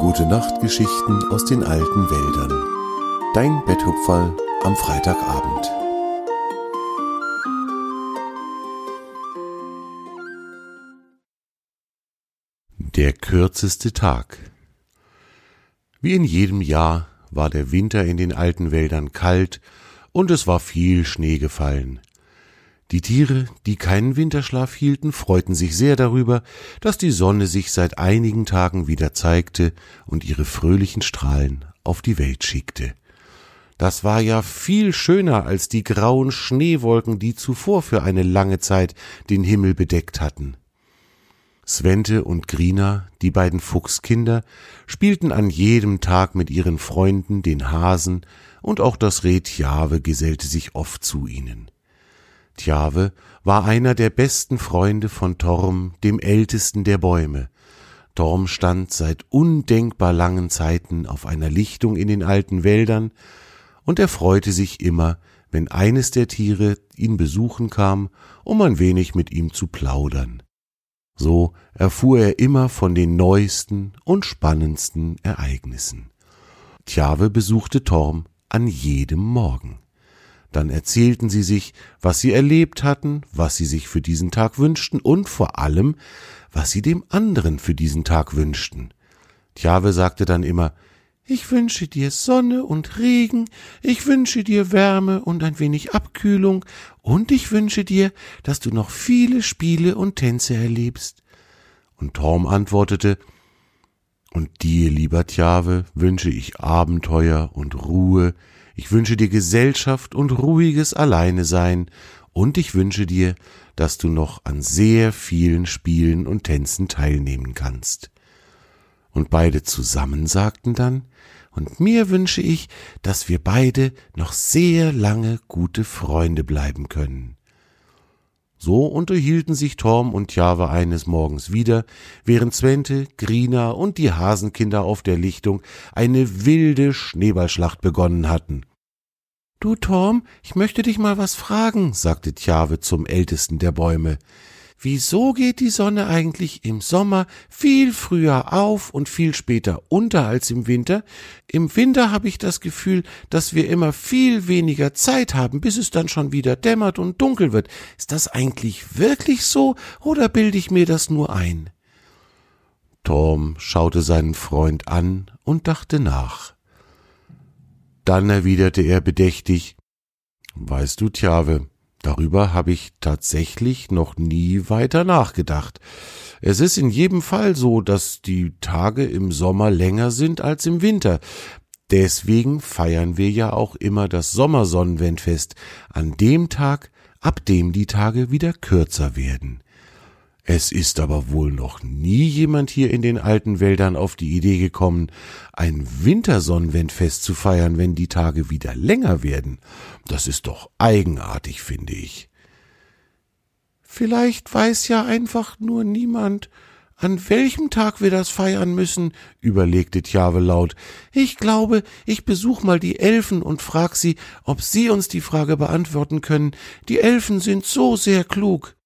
Gute Nachtgeschichten aus den alten Wäldern. Dein Betthupferl am Freitagabend. Der kürzeste Tag. Wie in jedem Jahr war der Winter in den alten Wäldern kalt und es war viel Schnee gefallen. Die Tiere, die keinen Winterschlaf hielten, freuten sich sehr darüber, dass die Sonne sich seit einigen Tagen wieder zeigte und ihre fröhlichen Strahlen auf die Welt schickte. Das war ja viel schöner als die grauen Schneewolken, die zuvor für eine lange Zeit den Himmel bedeckt hatten. Svente und Grina, die beiden Fuchskinder, spielten an jedem Tag mit ihren Freunden, den Hasen, und auch das Reh Tjave gesellte sich oft zu ihnen. Tjave war einer der besten Freunde von Torm, dem ältesten der Bäume. Torm stand seit undenkbar langen Zeiten auf einer Lichtung in den alten Wäldern, und er freute sich immer, wenn eines der Tiere ihn besuchen kam, um ein wenig mit ihm zu plaudern. So erfuhr er immer von den neuesten und spannendsten Ereignissen. Tjave besuchte Torm an jedem Morgen. Dann erzählten sie sich, was sie erlebt hatten, was sie sich für diesen Tag wünschten und vor allem, was sie dem anderen für diesen Tag wünschten. Tjave sagte dann immer, ich wünsche dir Sonne und Regen, ich wünsche dir Wärme und ein wenig Abkühlung, und ich wünsche dir, dass du noch viele Spiele und Tänze erlebst. Und Torm antwortete, und dir, lieber Tjave, wünsche ich Abenteuer und Ruhe, ich wünsche dir Gesellschaft und ruhiges Alleinesein, und ich wünsche dir, dass du noch an sehr vielen Spielen und Tänzen teilnehmen kannst. Und beide zusammen sagten dann, und mir wünsche ich, dass wir beide noch sehr lange gute Freunde bleiben können. So unterhielten sich Torm und Java eines Morgens wieder, während Svente, Grina und die Hasenkinder auf der Lichtung eine wilde Schneeballschlacht begonnen hatten. Du, Torm, ich möchte dich mal was fragen, sagte Tjave zum ältesten der Bäume. Wieso geht die Sonne eigentlich im Sommer viel früher auf und viel später unter als im Winter? Im Winter habe ich das Gefühl, dass wir immer viel weniger Zeit haben, bis es dann schon wieder dämmert und dunkel wird. Ist das eigentlich wirklich so oder bilde ich mir das nur ein? Torm schaute seinen Freund an und dachte nach. Dann erwiderte er bedächtig Weißt du, Tjave, darüber habe ich tatsächlich noch nie weiter nachgedacht. Es ist in jedem Fall so, dass die Tage im Sommer länger sind als im Winter. Deswegen feiern wir ja auch immer das Sommersonnenwendfest an dem Tag, ab dem die Tage wieder kürzer werden. Es ist aber wohl noch nie jemand hier in den alten Wäldern auf die Idee gekommen, ein Wintersonnenwendfest zu feiern, wenn die Tage wieder länger werden. Das ist doch eigenartig, finde ich. Vielleicht weiß ja einfach nur niemand, an welchem Tag wir das feiern müssen, überlegte Tjave laut. Ich glaube, ich besuch mal die Elfen und frag sie, ob sie uns die Frage beantworten können. Die Elfen sind so sehr klug.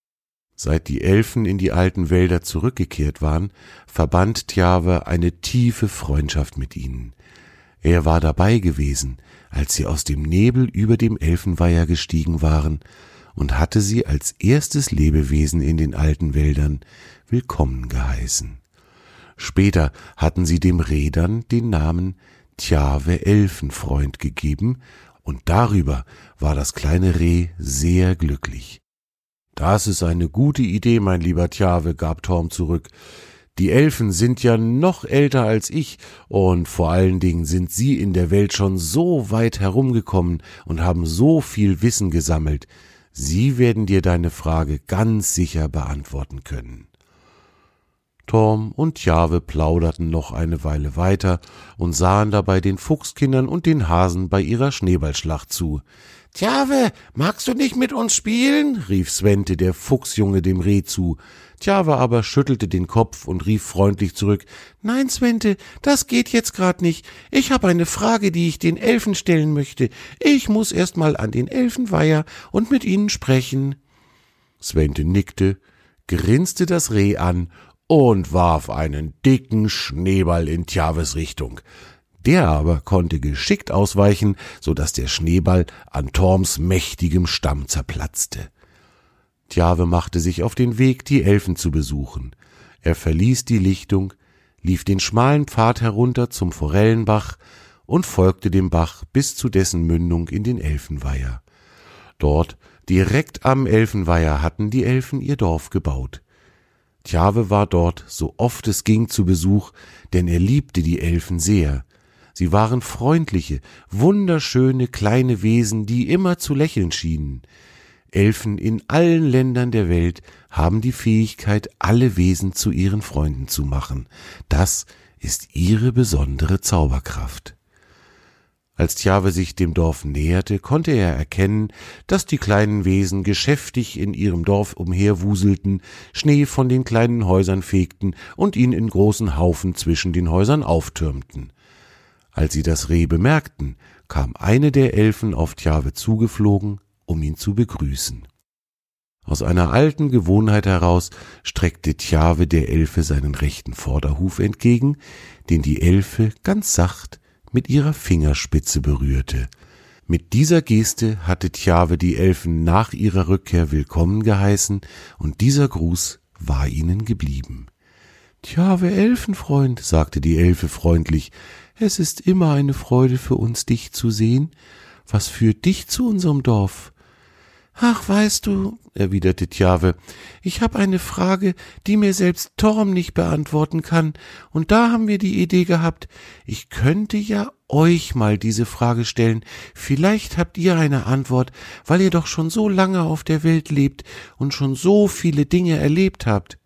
Seit die Elfen in die alten Wälder zurückgekehrt waren, verband Tjave eine tiefe Freundschaft mit ihnen. Er war dabei gewesen, als sie aus dem Nebel über dem Elfenweiher gestiegen waren und hatte sie als erstes Lebewesen in den alten Wäldern willkommen geheißen. Später hatten sie dem Rädern den Namen Tjave Elfenfreund gegeben, und darüber war das kleine Reh sehr glücklich. Das ist eine gute Idee, mein lieber Tjave, gab Torm zurück. Die Elfen sind ja noch älter als ich, und vor allen Dingen sind sie in der Welt schon so weit herumgekommen und haben so viel Wissen gesammelt. Sie werden dir deine Frage ganz sicher beantworten können. Torm und Tjave plauderten noch eine Weile weiter und sahen dabei den Fuchskindern und den Hasen bei ihrer Schneeballschlacht zu. Tjave, magst du nicht mit uns spielen? rief Svente, der Fuchsjunge, dem Reh zu. Tjave aber schüttelte den Kopf und rief freundlich zurück Nein, Svente, das geht jetzt grad nicht. Ich habe eine Frage, die ich den Elfen stellen möchte. Ich muss erst mal an den Elfenweiher und mit ihnen sprechen. Svente nickte, grinste das Reh an und warf einen dicken Schneeball in Tjaves Richtung. Der aber konnte geschickt ausweichen, so dass der Schneeball an Torms mächtigem Stamm zerplatzte. Tjave machte sich auf den Weg, die Elfen zu besuchen. Er verließ die Lichtung, lief den schmalen Pfad herunter zum Forellenbach und folgte dem Bach bis zu dessen Mündung in den Elfenweiher. Dort, direkt am Elfenweiher, hatten die Elfen ihr Dorf gebaut. Tjave war dort, so oft es ging, zu Besuch, denn er liebte die Elfen sehr. Sie waren freundliche, wunderschöne kleine Wesen, die immer zu lächeln schienen. Elfen in allen Ländern der Welt haben die Fähigkeit, alle Wesen zu ihren Freunden zu machen. Das ist ihre besondere Zauberkraft. Als Tjave sich dem Dorf näherte, konnte er erkennen, dass die kleinen Wesen geschäftig in ihrem Dorf umherwuselten, Schnee von den kleinen Häusern fegten und ihn in großen Haufen zwischen den Häusern auftürmten. Als sie das Reh bemerkten, kam eine der Elfen auf Tjave zugeflogen, um ihn zu begrüßen. Aus einer alten Gewohnheit heraus streckte Tjave der Elfe seinen rechten Vorderhuf entgegen, den die Elfe ganz sacht mit ihrer Fingerspitze berührte. Mit dieser Geste hatte Tjave die Elfen nach ihrer Rückkehr willkommen geheißen, und dieser Gruß war ihnen geblieben. Tjave Elfenfreund, sagte die Elfe freundlich, es ist immer eine Freude für uns, dich zu sehen. Was führt dich zu unserem Dorf? Ach, weißt du, erwiderte Tjave, ich habe eine Frage, die mir selbst Torm nicht beantworten kann, und da haben wir die Idee gehabt, ich könnte ja euch mal diese Frage stellen, vielleicht habt ihr eine Antwort, weil ihr doch schon so lange auf der Welt lebt und schon so viele Dinge erlebt habt.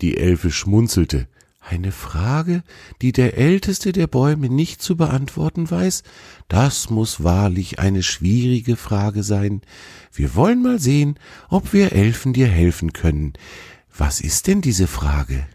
Die Elfe schmunzelte. Eine Frage, die der älteste der Bäume nicht zu beantworten weiß? Das muss wahrlich eine schwierige Frage sein. Wir wollen mal sehen, ob wir Elfen dir helfen können. Was ist denn diese Frage?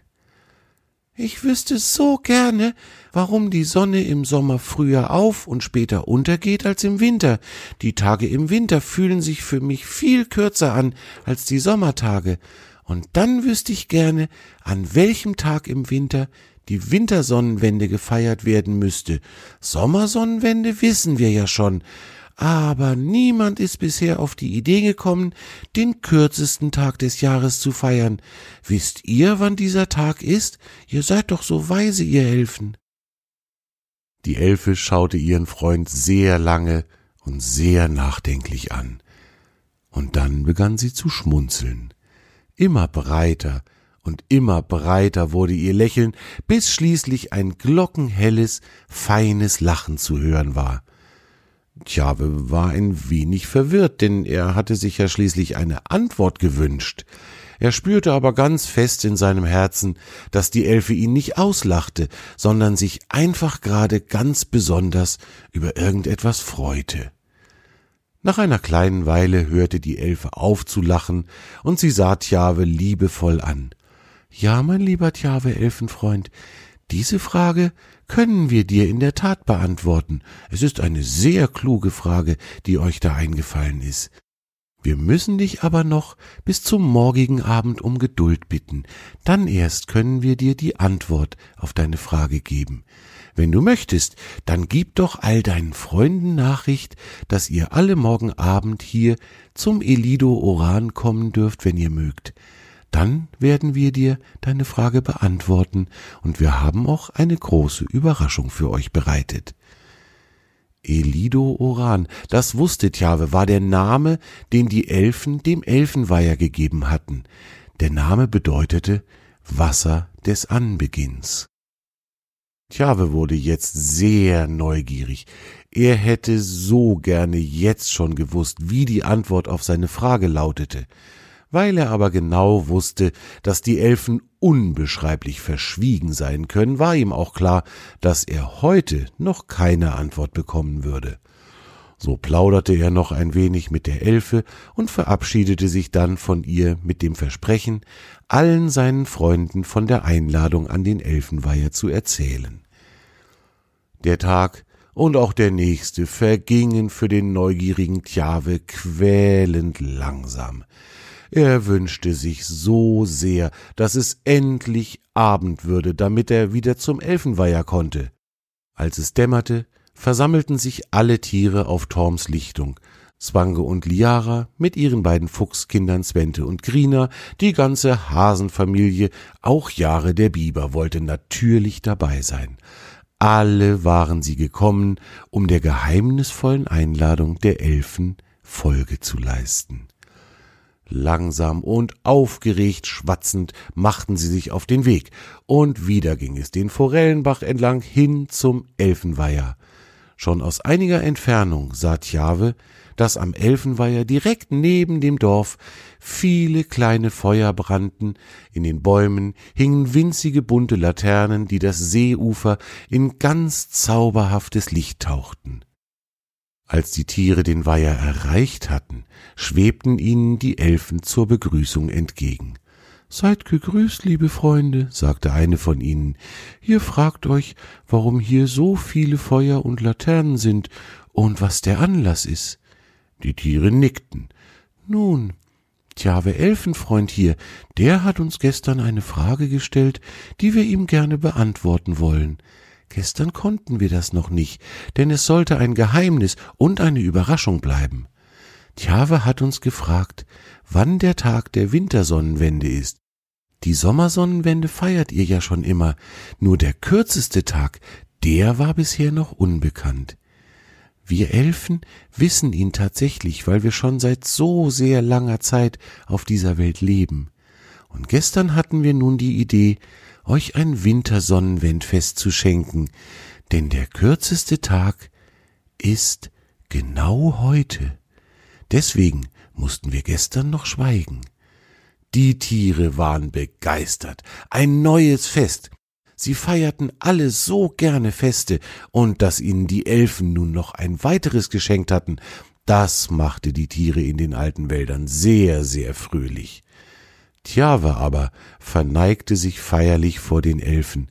Ich wüsste so gerne, warum die Sonne im Sommer früher auf und später untergeht als im Winter. Die Tage im Winter fühlen sich für mich viel kürzer an als die Sommertage. Und dann wüsste ich gerne, an welchem Tag im Winter die Wintersonnenwende gefeiert werden müsste. Sommersonnenwende wissen wir ja schon, aber niemand ist bisher auf die Idee gekommen, den kürzesten Tag des Jahres zu feiern. Wisst ihr, wann dieser Tag ist? Ihr seid doch so weise, ihr Elfen. Die Elfe schaute ihren Freund sehr lange und sehr nachdenklich an. Und dann begann sie zu schmunzeln. Immer breiter und immer breiter wurde ihr Lächeln, bis schließlich ein glockenhelles, feines Lachen zu hören war. Tjabe war ein wenig verwirrt, denn er hatte sich ja schließlich eine Antwort gewünscht. Er spürte aber ganz fest in seinem Herzen, dass die Elfe ihn nicht auslachte, sondern sich einfach gerade ganz besonders über irgendetwas freute. Nach einer kleinen Weile hörte die Elfe auf zu lachen, und sie sah Tjave liebevoll an. Ja, mein lieber Tjave Elfenfreund, diese Frage können wir dir in der Tat beantworten. Es ist eine sehr kluge Frage, die euch da eingefallen ist. Wir müssen dich aber noch bis zum morgigen Abend um Geduld bitten, dann erst können wir dir die Antwort auf deine Frage geben. Wenn du möchtest, dann gib doch all deinen Freunden Nachricht, dass ihr alle morgen Abend hier zum Elido Oran kommen dürft, wenn ihr mögt. Dann werden wir dir deine Frage beantworten und wir haben auch eine große Überraschung für euch bereitet. Elido Oran, das wusste Tjave, war der Name, den die Elfen dem Elfenweiher gegeben hatten. Der Name bedeutete Wasser des Anbeginns. Tjave wurde jetzt sehr neugierig. Er hätte so gerne jetzt schon gewusst, wie die Antwort auf seine Frage lautete. Weil er aber genau wusste, dass die Elfen unbeschreiblich verschwiegen sein können, war ihm auch klar, dass er heute noch keine Antwort bekommen würde. So plauderte er noch ein wenig mit der Elfe und verabschiedete sich dann von ihr mit dem Versprechen, allen seinen Freunden von der Einladung an den Elfenweiher zu erzählen. Der Tag und auch der nächste vergingen für den neugierigen Tjave quälend langsam. Er wünschte sich so sehr, dass es endlich Abend würde, damit er wieder zum Elfenweiher konnte. Als es dämmerte, versammelten sich alle Tiere auf Torms Lichtung, Zwange und Liara mit ihren beiden Fuchskindern Svente und Grina, die ganze Hasenfamilie, auch Jahre der Biber wollte natürlich dabei sein. Alle waren sie gekommen, um der geheimnisvollen Einladung der Elfen Folge zu leisten. Langsam und aufgeregt schwatzend machten sie sich auf den Weg, und wieder ging es den Forellenbach entlang hin zum Elfenweiher. Schon aus einiger Entfernung sah Tjave, dass am Elfenweiher direkt neben dem Dorf viele kleine Feuer brannten, in den Bäumen hingen winzige bunte Laternen, die das Seeufer in ganz zauberhaftes Licht tauchten. Als die Tiere den Weiher erreicht hatten, schwebten ihnen die Elfen zur Begrüßung entgegen. Seid gegrüßt, liebe Freunde, sagte eine von ihnen. Ihr fragt euch, warum hier so viele Feuer und Laternen sind und was der Anlass ist. Die Tiere nickten. Nun, Tjave Elfenfreund hier, der hat uns gestern eine Frage gestellt, die wir ihm gerne beantworten wollen. Gestern konnten wir das noch nicht, denn es sollte ein Geheimnis und eine Überraschung bleiben. Tjave hat uns gefragt, wann der Tag der Wintersonnenwende ist. Die Sommersonnenwende feiert ihr ja schon immer, nur der kürzeste Tag, der war bisher noch unbekannt. Wir Elfen wissen ihn tatsächlich, weil wir schon seit so sehr langer Zeit auf dieser Welt leben. Und gestern hatten wir nun die Idee, euch ein Wintersonnenwendfest zu schenken, denn der kürzeste Tag ist genau heute. Deswegen mussten wir gestern noch schweigen. Die Tiere waren begeistert. Ein neues Fest. Sie feierten alle so gerne Feste, und dass ihnen die Elfen nun noch ein weiteres geschenkt hatten, das machte die Tiere in den alten Wäldern sehr, sehr fröhlich. Tjave aber verneigte sich feierlich vor den Elfen.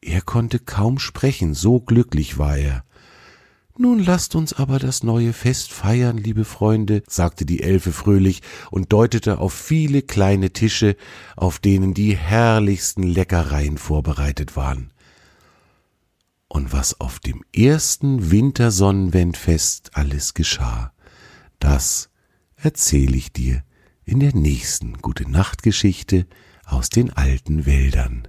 Er konnte kaum sprechen, so glücklich war er. Nun lasst uns aber das neue Fest feiern, liebe Freunde, sagte die Elfe fröhlich und deutete auf viele kleine Tische, auf denen die herrlichsten Leckereien vorbereitet waren. Und was auf dem ersten Wintersonnenwendfest alles geschah, das erzähle ich dir in der nächsten Gute Nacht Geschichte aus den alten Wäldern.